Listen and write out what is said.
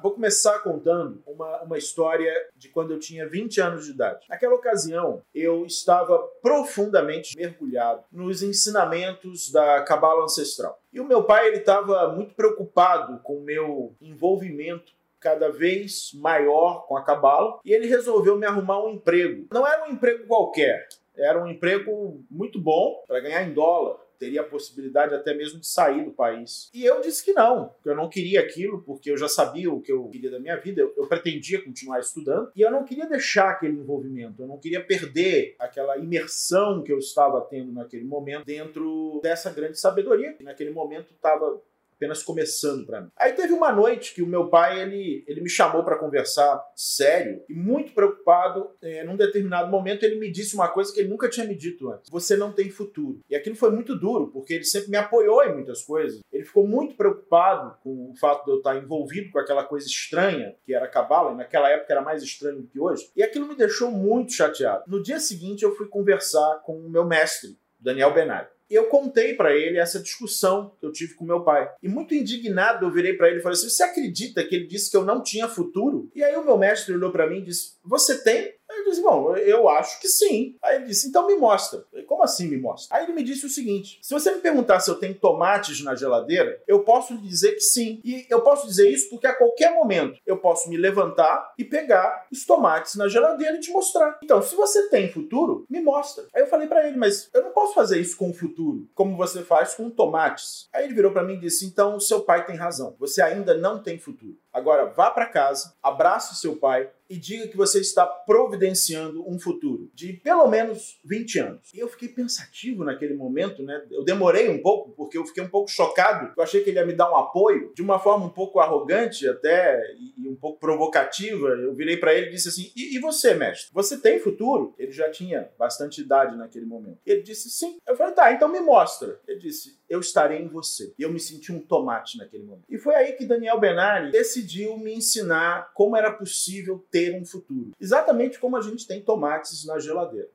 Vou começar contando uma, uma história de quando eu tinha 20 anos de idade. Naquela ocasião, eu estava profundamente mergulhado nos ensinamentos da cabala ancestral. E o meu pai estava muito preocupado com o meu envolvimento cada vez maior com a cabala e ele resolveu me arrumar um emprego. Não era um emprego qualquer, era um emprego muito bom para ganhar em dólar teria a possibilidade até mesmo de sair do país. E eu disse que não, que eu não queria aquilo, porque eu já sabia o que eu queria da minha vida, eu, eu, pretendia continuar estudando, e eu não queria deixar aquele envolvimento, eu não queria perder aquela imersão que eu estava tendo naquele momento dentro dessa grande sabedoria, que naquele momento estava apenas começando para mim. Aí teve uma noite que o meu pai ele, ele me chamou para conversar sério e muito preocupado. É, num determinado momento ele me disse uma coisa que ele nunca tinha me dito antes: você não tem futuro. E aquilo foi muito duro porque ele sempre me apoiou em muitas coisas. Ele ficou muito preocupado com o fato de eu estar envolvido com aquela coisa estranha que era a cabala. E naquela época era mais estranho do que hoje. E aquilo me deixou muito chateado. No dia seguinte eu fui conversar com o meu mestre, Daniel Benari. Eu contei para ele essa discussão que eu tive com meu pai. E muito indignado, eu virei para ele e falei assim: Você acredita que ele disse que eu não tinha futuro? E aí o meu mestre olhou para mim e disse: Você tem? Eu disse: Bom, eu acho que sim. Aí ele disse: Então me mostra. Como assim me mostra? Aí ele me disse o seguinte: Se você me perguntar se eu tenho tomates na geladeira, eu posso dizer que sim. E eu posso dizer isso porque a qualquer momento eu posso me levantar e pegar os tomates na geladeira e te mostrar. Então, se você tem futuro, me mostra. Aí eu falei para ele: Mas eu não posso fazer isso com o futuro, como você faz com tomates. Aí ele virou para mim e disse: Então, seu pai tem razão. Você ainda não tem futuro. Agora vá para casa, abrace seu pai e diga que você está providenciando um futuro de pelo menos 20 anos. E eu fiquei pensativo naquele momento, né? Eu demorei um pouco porque eu fiquei um pouco chocado. Eu achei que ele ia me dar um apoio de uma forma um pouco arrogante até e um pouco provocativa. Eu virei para ele e disse assim: e, e, você, mestre? Você tem futuro?" Ele já tinha bastante idade naquele momento. Ele disse: "Sim". Eu falei: "Tá, então me mostra". Ele disse: "Eu estarei em você". E eu me senti um tomate naquele momento. E foi aí que Daniel Benari decidiu decidiu me ensinar como era possível ter um futuro. Exatamente como a gente tem tomates na geladeira.